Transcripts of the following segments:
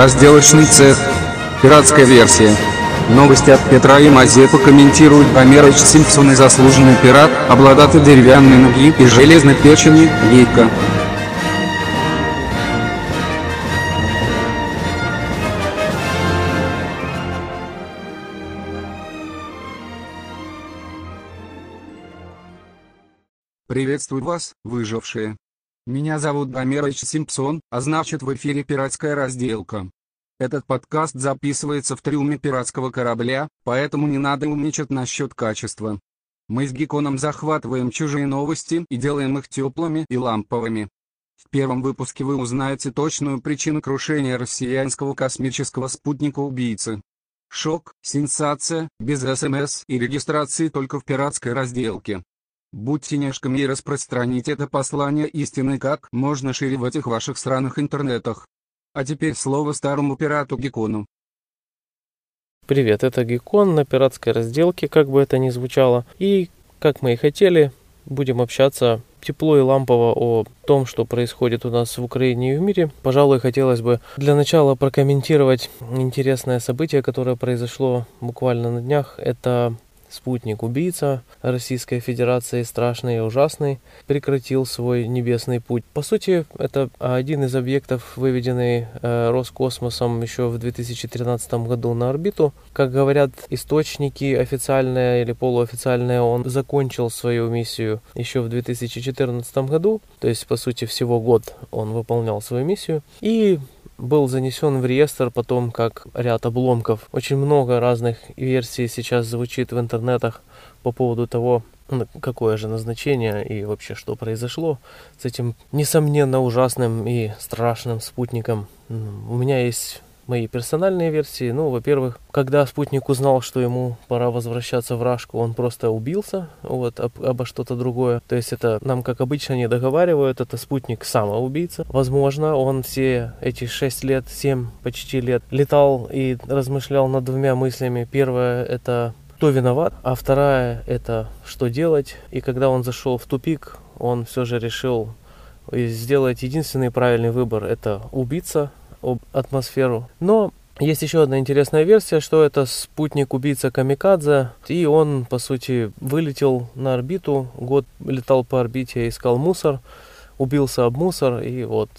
Разделочный цех. Пиратская версия. Новости от Петра и Мазепа комментирует Гомерыч Симпсон и заслуженный пират, обладатель деревянной ноги и железной печени, Гейка. Приветствую вас, выжившие. Меня зовут Гомерыч Симпсон, а значит в эфире пиратская разделка. Этот подкаст записывается в трюме пиратского корабля, поэтому не надо умничать насчет качества. Мы с Геконом захватываем чужие новости и делаем их теплыми и ламповыми. В первом выпуске вы узнаете точную причину крушения россиянского космического спутника-убийцы. Шок, сенсация, без СМС и регистрации только в пиратской разделке. Будьте нежками и распространите это послание истины как можно шире в этих ваших сраных интернетах. А теперь слово старому пирату Гекону. Привет, это Гекон на пиратской разделке, как бы это ни звучало. И, как мы и хотели, будем общаться тепло и лампово о том, что происходит у нас в Украине и в мире. Пожалуй, хотелось бы для начала прокомментировать интересное событие, которое произошло буквально на днях. Это спутник-убийца Российской Федерации, страшный и ужасный, прекратил свой небесный путь. По сути, это один из объектов, выведенный э, Роскосмосом еще в 2013 году на орбиту. Как говорят источники официальные или полуофициальные, он закончил свою миссию еще в 2014 году, то есть, по сути, всего год он выполнял свою миссию. И был занесен в реестр потом как ряд обломков. Очень много разных версий сейчас звучит в интернетах по поводу того, какое же назначение и вообще что произошло с этим несомненно ужасным и страшным спутником. У меня есть мои персональные версии. Ну, во-первых, когда спутник узнал, что ему пора возвращаться в Рашку, он просто убился, вот, об, обо что-то другое. То есть это нам, как обычно, не договаривают, это спутник самоубийца. Возможно, он все эти 6 лет, 7 почти лет летал и размышлял над двумя мыслями. Первое — это кто виноват, а вторая — это что делать. И когда он зашел в тупик, он все же решил сделать единственный правильный выбор — это убиться, об атмосферу. Но есть еще одна интересная версия, что это спутник-убийца Камикадзе, и он, по сути, вылетел на орбиту, год летал по орбите, искал мусор, убился об мусор, и вот,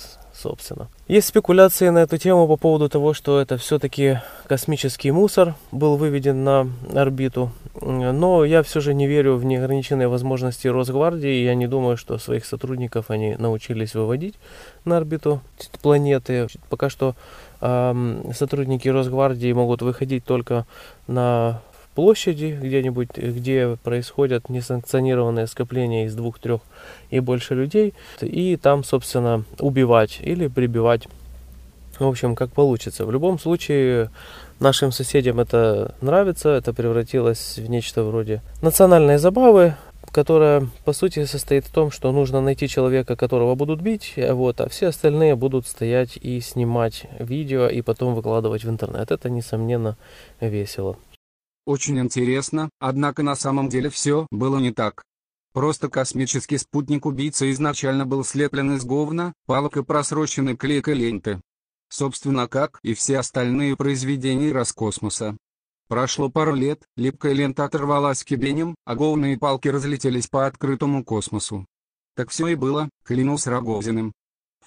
собственно. Есть спекуляции на эту тему по поводу того, что это все-таки космический мусор был выведен на орбиту, но я все же не верю в неограниченные возможности Росгвардии, я не думаю, что своих сотрудников они научились выводить на орбиту планеты. Пока что э, сотрудники Росгвардии могут выходить только на площади где-нибудь, где происходят несанкционированные скопления из двух, трех и больше людей, и там, собственно, убивать или прибивать. В общем, как получится. В любом случае, нашим соседям это нравится, это превратилось в нечто вроде национальной забавы, которая по сути состоит в том, что нужно найти человека, которого будут бить, вот, а все остальные будут стоять и снимать видео и потом выкладывать в интернет. Это, несомненно, весело. Очень интересно, однако на самом деле все было не так. Просто космический спутник-убийца изначально был слеплен из говна, палок и просроченной клейкой ленты. Собственно как и все остальные произведения Роскосмоса. Прошло пару лет, липкая лента оторвалась кибенем, а говные палки разлетелись по открытому космосу. Так все и было, клянусь Рогозиным.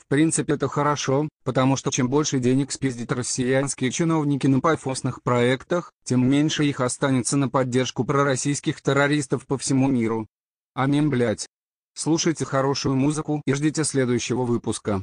В принципе это хорошо, потому что чем больше денег спиздят россиянские чиновники на пафосных проектах, тем меньше их останется на поддержку пророссийских террористов по всему миру. Аминь блять. Слушайте хорошую музыку и ждите следующего выпуска.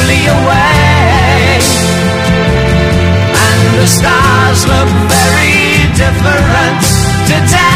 the stars look very different today.